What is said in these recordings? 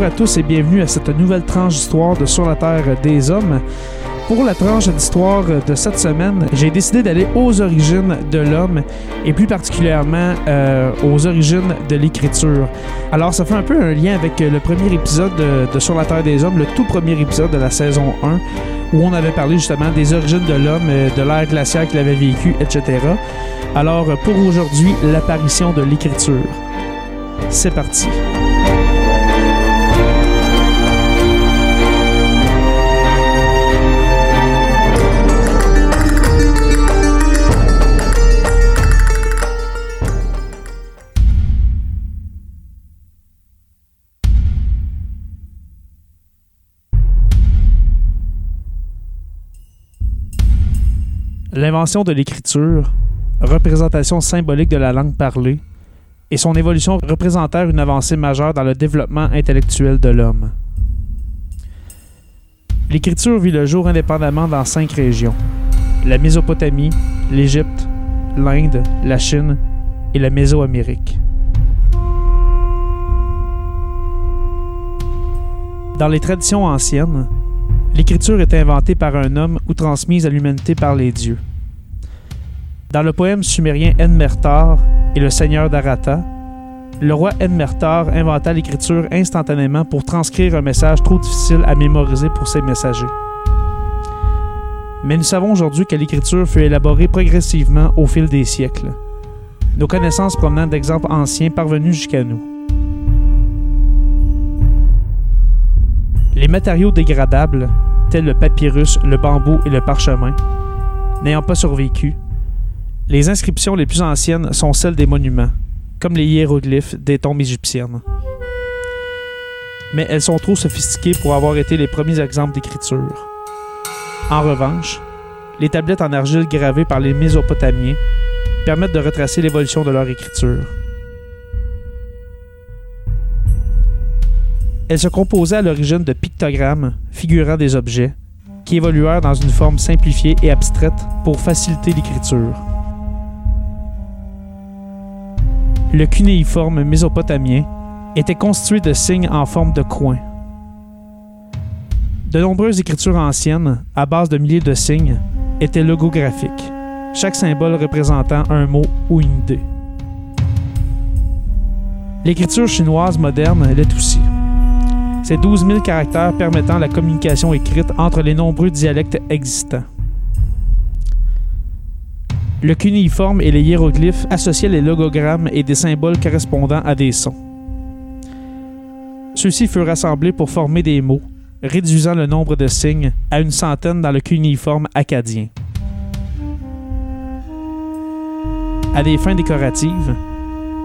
Bonjour à tous et bienvenue à cette nouvelle tranche d'histoire de Sur la Terre des Hommes. Pour la tranche d'histoire de cette semaine, j'ai décidé d'aller aux origines de l'homme et plus particulièrement euh, aux origines de l'écriture. Alors ça fait un peu un lien avec le premier épisode de, de Sur la Terre des Hommes, le tout premier épisode de la saison 1, où on avait parlé justement des origines de l'homme, euh, de l'ère glaciaire qu'il avait vécu, etc. Alors pour aujourd'hui, l'apparition de l'écriture. C'est parti. L'invention de l'écriture, représentation symbolique de la langue parlée, et son évolution représentèrent une avancée majeure dans le développement intellectuel de l'homme. L'écriture vit le jour indépendamment dans cinq régions la Mésopotamie, l'Égypte, l'Inde, la Chine et la Mésoamérique. Dans les traditions anciennes, l'écriture est inventée par un homme ou transmise à l'humanité par les dieux. Dans le poème sumérien Enmertar et le seigneur d'Arata, le roi Enmertar inventa l'écriture instantanément pour transcrire un message trop difficile à mémoriser pour ses messagers. Mais nous savons aujourd'hui que l'écriture fut élaborée progressivement au fil des siècles, nos connaissances provenant d'exemples anciens parvenus jusqu'à nous. Les matériaux dégradables, tels le papyrus, le bambou et le parchemin, n'ayant pas survécu, les inscriptions les plus anciennes sont celles des monuments, comme les hiéroglyphes des tombes égyptiennes. Mais elles sont trop sophistiquées pour avoir été les premiers exemples d'écriture. En revanche, les tablettes en argile gravées par les Mésopotamiens permettent de retracer l'évolution de leur écriture. Elles se composaient à l'origine de pictogrammes figurant des objets, qui évoluèrent dans une forme simplifiée et abstraite pour faciliter l'écriture. Le cunéiforme mésopotamien était constitué de signes en forme de coin. De nombreuses écritures anciennes, à base de milliers de signes, étaient logographiques, chaque symbole représentant un mot ou une idée. L'écriture chinoise moderne l'est aussi. Ces 12 000 caractères permettant la communication écrite entre les nombreux dialectes existants. Le cunéiforme et les hiéroglyphes associaient les logogrammes et des symboles correspondant à des sons. Ceux-ci furent rassemblés pour former des mots, réduisant le nombre de signes à une centaine dans le cunéiforme acadien. À des fins décoratives,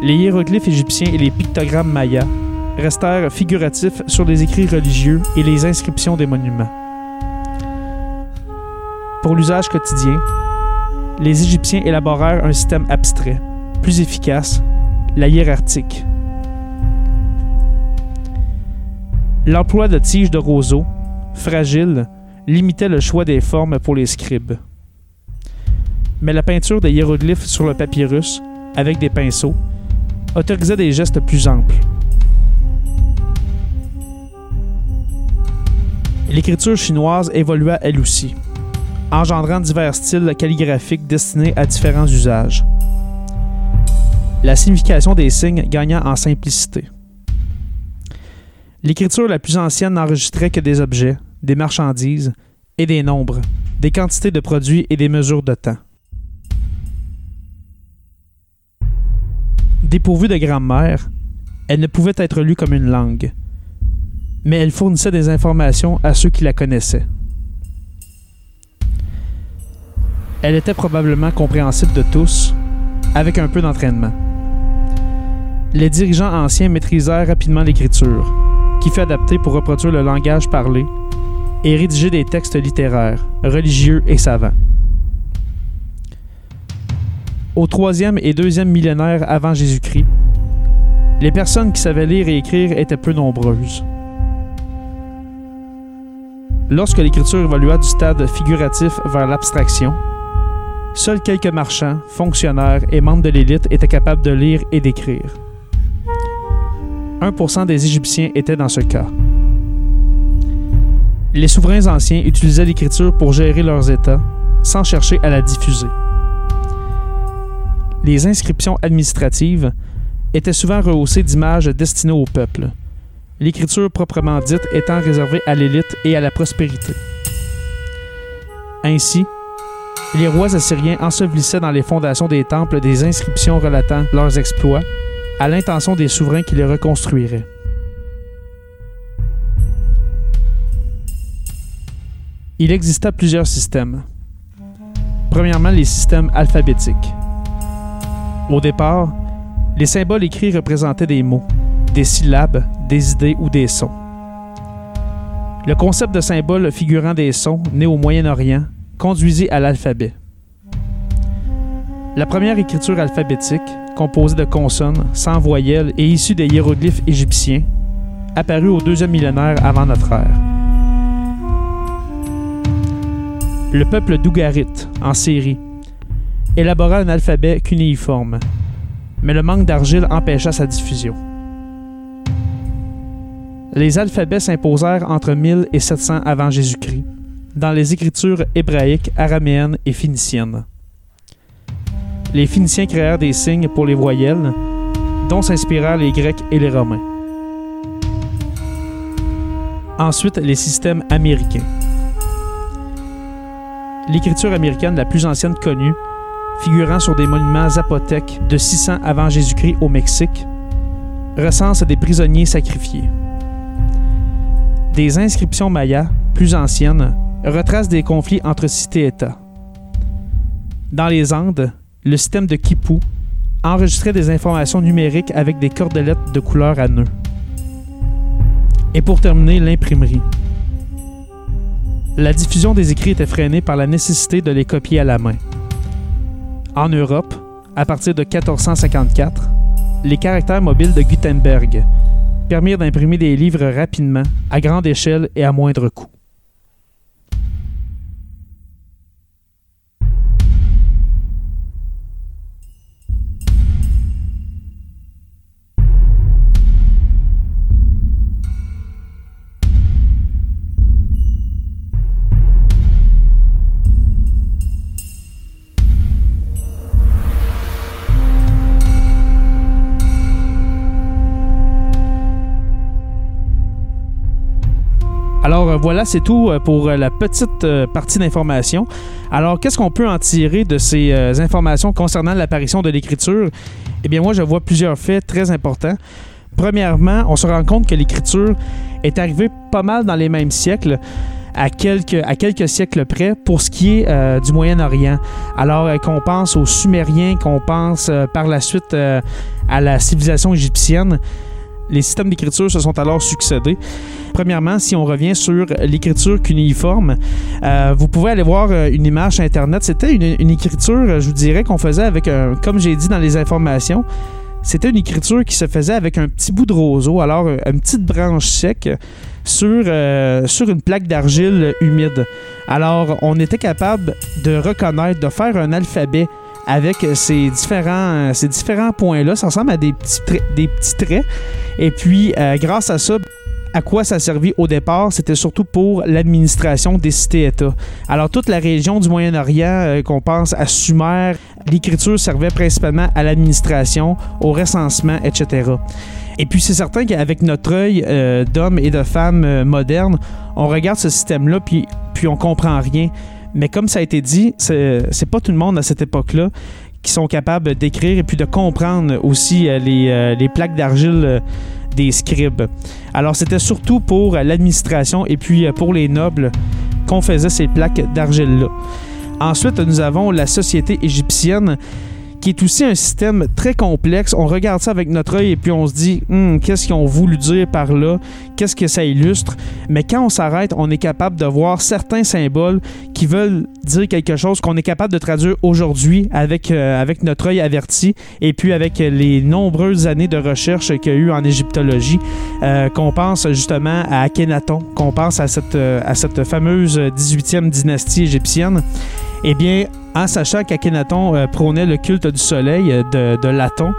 les hiéroglyphes égyptiens et les pictogrammes mayas restèrent figuratifs sur les écrits religieux et les inscriptions des monuments. Pour l'usage quotidien, les Égyptiens élaborèrent un système abstrait, plus efficace, la hiérarchique. L'emploi de tiges de roseaux, fragiles, limitait le choix des formes pour les scribes. Mais la peinture des hiéroglyphes sur le papyrus, avec des pinceaux, autorisait des gestes plus amples. L'écriture chinoise évolua elle aussi, engendrant divers styles calligraphiques destinés à différents usages. La signification des signes gagnant en simplicité. L'écriture la plus ancienne n'enregistrait que des objets, des marchandises et des nombres, des quantités de produits et des mesures de temps. Dépourvue de grammaire, elle ne pouvait être lue comme une langue, mais elle fournissait des informations à ceux qui la connaissaient. Elle était probablement compréhensible de tous, avec un peu d'entraînement. Les dirigeants anciens maîtrisèrent rapidement l'écriture, qui fut adaptée pour reproduire le langage parlé et rédiger des textes littéraires, religieux et savants. Au troisième et deuxième millénaire avant Jésus-Christ, les personnes qui savaient lire et écrire étaient peu nombreuses. Lorsque l'écriture évolua du stade figuratif vers l'abstraction, seuls quelques marchands, fonctionnaires et membres de l'élite étaient capables de lire et d'écrire. 1% des Égyptiens étaient dans ce cas. Les souverains anciens utilisaient l'écriture pour gérer leurs États, sans chercher à la diffuser. Les inscriptions administratives étaient souvent rehaussées d'images destinées au peuple, l'écriture proprement dite étant réservée à l'élite et à la prospérité. Ainsi, les rois assyriens ensevelissaient dans les fondations des temples des inscriptions relatant leurs exploits, à l'intention des souverains qui les reconstruiraient. Il exista plusieurs systèmes. Premièrement, les systèmes alphabétiques. Au départ, les symboles écrits représentaient des mots, des syllabes, des idées ou des sons. Le concept de symbole figurant des sons, né au Moyen-Orient, conduisit à l'alphabet. La première écriture alphabétique, composée de consonnes, sans voyelles et issue des hiéroglyphes égyptiens, apparut au deuxième millénaire avant notre ère. Le peuple d'Ougarit, en Syrie, élabora un alphabet cunéiforme, mais le manque d'argile empêcha sa diffusion. Les alphabets s'imposèrent entre 1000 et 700 avant Jésus-Christ, dans les écritures hébraïques, araméennes et phéniciennes. Les Phéniciens créèrent des signes pour les voyelles, dont s'inspirèrent les Grecs et les Romains. Ensuite, les systèmes américains. L'écriture américaine la plus ancienne connue, figurant sur des monuments zapotèques de 600 avant Jésus-Christ au Mexique, recense des prisonniers sacrifiés. Des inscriptions mayas, plus anciennes, retracent des conflits entre cités-États. Dans les Andes, le système de Kipu enregistrait des informations numériques avec des cordelettes de couleur à nœuds. Et pour terminer, l'imprimerie. La diffusion des écrits était freinée par la nécessité de les copier à la main. En Europe, à partir de 1454, les caractères mobiles de Gutenberg permirent d'imprimer des livres rapidement, à grande échelle et à moindre coût. Alors euh, voilà, c'est tout euh, pour euh, la petite partie d'information. Alors qu'est-ce qu'on peut en tirer de ces informations concernant l'apparition de l'écriture? Eh bien moi, je vois plusieurs faits très importants. Premièrement, on se rend compte que l'écriture est arrivée pas mal dans les mêmes siècles. À quelques, à quelques siècles près pour ce qui est du Moyen-Orient. Alors qu'on pense aux Sumériens, qu'on pense par la suite à la civilisation égyptienne, les systèmes d'écriture se sont alors succédés. Premièrement, si on revient sur l'écriture cunéiforme, euh, vous pouvez aller voir euh, une image Internet. C'était une, écriture, je vous dirais, qu'on faisait avec, un, comme j'ai dit dans les informations, c'était une écriture qui se faisait avec un petit bout de roseau, alors euh, une petite branche sec sur, une plaque d'argile humide. Alors, on était capable de reconnaître, de faire un alphabet avec ces différents, ces différents points-là. Ça ressemble à des petits, des petits traits. Et puis, euh, grâce à ça, à quoi ça servi au départ, c'était surtout pour l'administration des cités-États. Alors toute la région du Moyen-Orient, euh, qu'on pense à Sumer, l'écriture servait principalement à l'administration, au recensement, etc. Et puis c'est certain qu'avec notre œil euh, d'hommes et de femmes modernes, on regarde ce système-là, puis, puis on comprend rien. Mais comme ça a été dit, c'est pas tout le monde à cette époque-là qui sont capables d'écrire et puis de comprendre aussi euh, les, euh, plaques d'argile euh, des scribes. Alors c'était surtout pour l'administration et puis pour les nobles qu'on faisait ces plaques d'argile-là. Ensuite, nous avons la société égyptienne qui est aussi un système très complexe. On regarde ça avec notre œil et puis on se dit Hum, qu'est-ce qu'ils ont voulu dire par là, qu'est-ce que ça illustre? Mais quand on s'arrête, on est capable de voir certains symboles qui veulent dire quelque chose qu'on est capable de traduire aujourd'hui avec, euh, avec notre œil averti et puis avec les nombreuses années de recherche qu'il y a eu en égyptologie, euh, qu'on pense justement à Akhenaton, qu'on pense à cette, euh, à cette fameuse 18e dynastie égyptienne. Eh bien, en sachant qu'Akhenaton euh, prônait le culte du soleil euh, de, Laton,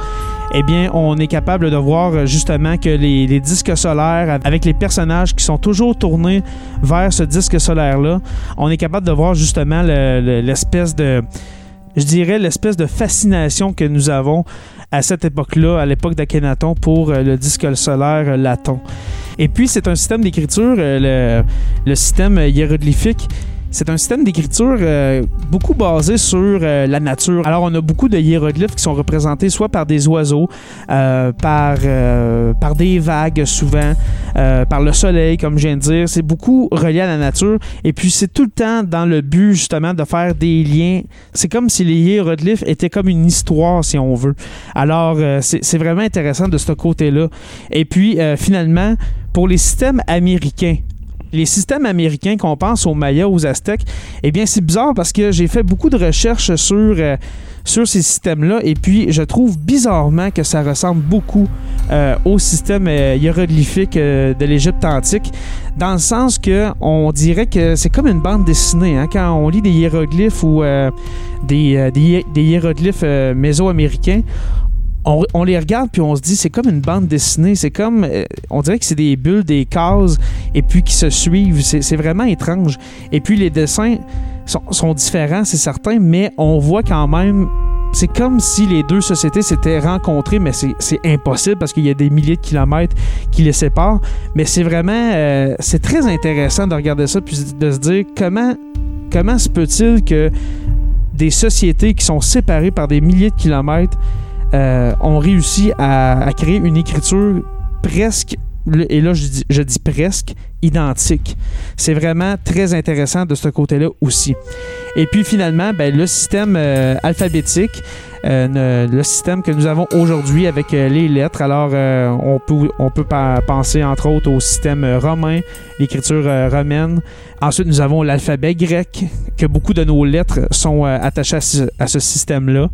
eh bien, on est capable de voir euh, justement que les, disques solaires, avec les personnages qui sont toujours tournés vers ce disque solaire-là, on est capable de voir justement le- le- l'espèce de, je dirais, l'espèce de fascination que nous avons à cette époque-là, à l'époque d'Akhenaton, pour le disque solaire Laton. Et puis, c'est un système d'écriture, le système hiéroglyphique. C'est un système d'écriture euh, beaucoup basé sur euh, la nature. Alors, on a beaucoup de hiéroglyphes qui sont représentés soit par des oiseaux, euh, par, par des vagues souvent, par le soleil, comme je viens de dire. C'est beaucoup relié à la nature. Et puis, c'est tout le temps dans le but, justement, de faire des liens. C'est comme si les hiéroglyphes étaient comme une histoire, si on veut. Alors, c'est vraiment intéressant de ce côté-là. Et puis, finalement, pour les systèmes américains, les systèmes américains qu'on pense aux Mayas, aux Aztèques, eh bien, c'est bizarre parce que j'ai fait beaucoup de recherches sur, euh, sur ces systèmes-là et puis je trouve bizarrement que ça ressemble beaucoup euh, au système euh, hiéroglyphique euh, de l'Égypte antique, dans le sens que on dirait que c'est comme une bande dessinée. hein, quand on lit des hiéroglyphes ou des, des des hiéroglyphes mésoaméricains, on, les regarde puis on se dit c'est comme une bande dessinée, c'est comme euh, on dirait que c'est des bulles, des cases et puis qui se suivent. C'est vraiment étrange. Et puis les dessins sont, sont différents, c'est certain, mais on voit quand même. C'est comme si les deux sociétés s'étaient rencontrées, mais c'est c'est impossible parce qu'il y a des milliers de kilomètres qui les séparent. Mais c'est vraiment, euh, c'est très intéressant de regarder ça puis de se dire comment, comment se peut-il que des sociétés qui sont séparées par des milliers de kilomètres euh, ont réussi à, créer une écriture presque, et là je dis, presque, identique. C'est vraiment très intéressant de ce côté-là aussi. Et puis finalement, ben, le système euh, alphabétique, euh, le système que nous avons aujourd'hui avec euh, les lettres. Alors, on peut, on peut penser entre autres au système romain, l'écriture romaine. Ensuite, nous avons l'alphabet grec, que beaucoup de nos lettres sont attachées à ce système-là.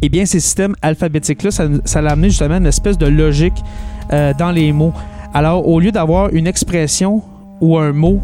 Eh bien, ces systèmes alphabétiques-là, ça, ça l'a amené justement une espèce de logique euh, dans les mots. Alors, au lieu d'avoir une expression ou un mot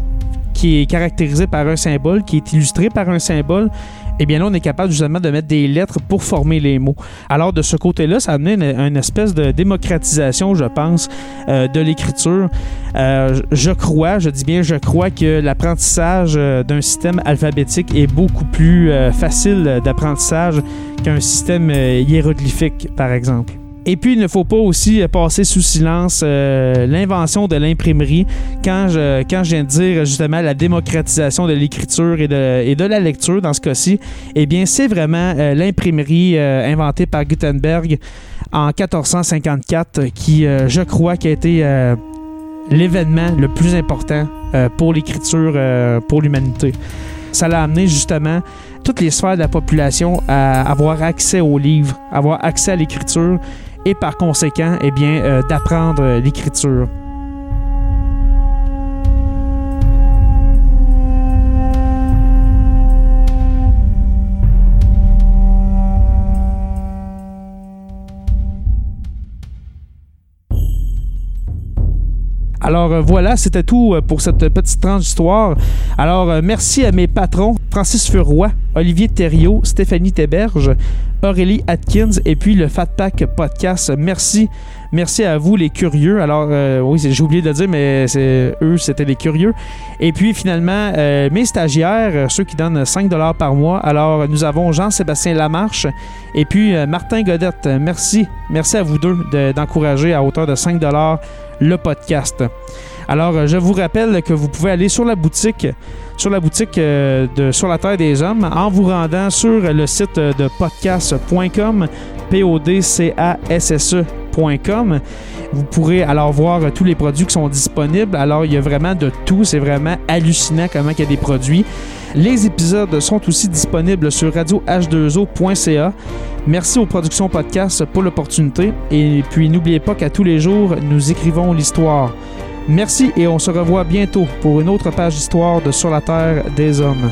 qui est caractérisé par un symbole, qui est illustré par un symbole, eh bien là, on est capable justement de mettre des lettres pour former les mots. Alors, de ce côté-là, ça a amené une, une espèce de démocratisation, je pense, euh, de l'écriture. Euh, je crois, je dis bien je crois que l'apprentissage euh, d'un système alphabétique est beaucoup plus facile d'apprentissage qu'un système hiéroglyphique, par exemple. Et puis, il ne faut pas aussi euh, passer sous silence euh, l'invention de l'imprimerie. Quand je, quand je viens de dire justement la démocratisation de l'écriture et de, et de la lecture dans ce cas-ci, eh bien, c'est vraiment euh, l'imprimerie inventée par Gutenberg en 1454 qui, je crois, qui a été l'événement le plus important pour l'écriture pour l'humanité. Ça l'a amené justement toutes les sphères de la population à avoir accès aux livres, avoir accès à l'écriture et par conséquent, eh bien, euh, d'apprendre euh, l'écriture. Alors euh, voilà, c'était tout euh, pour cette petite tranche d'histoire. Alors euh, merci à mes patrons, Francis Furoy, Olivier Thériault, Stéphanie Théberge, Aurélie Atkins et puis le Fat Pack Podcast. Merci. Merci à vous les curieux. Alors oui, j'ai oublié de le dire, mais c'est eux, c'était les curieux. Et puis finalement, mes stagiaires, ceux qui donnent 5$ par mois. Alors nous avons Jean-Sébastien Lamarche et puis Martin Godette. Merci. Merci à vous deux de- d'encourager à hauteur de 5$ le podcast. Alors, euh, je vous rappelle que vous pouvez aller sur la boutique, sur la boutique euh, de Sur la Terre des Hommes, en vous rendant sur le site de podcast.com, p o d c a s s e.com. Vous pourrez alors voir tous les produits qui sont disponibles. Alors, il y a vraiment de tout. C'est vraiment hallucinant comment il y a des produits. Les épisodes sont aussi disponibles sur radioh2o.ca. Merci aux productions podcast pour l'opportunité. Et puis, n'oubliez pas qu'à tous les jours, nous écrivons l'histoire. Merci et on se revoit bientôt pour une autre page d'histoire de Sur la Terre des Hommes.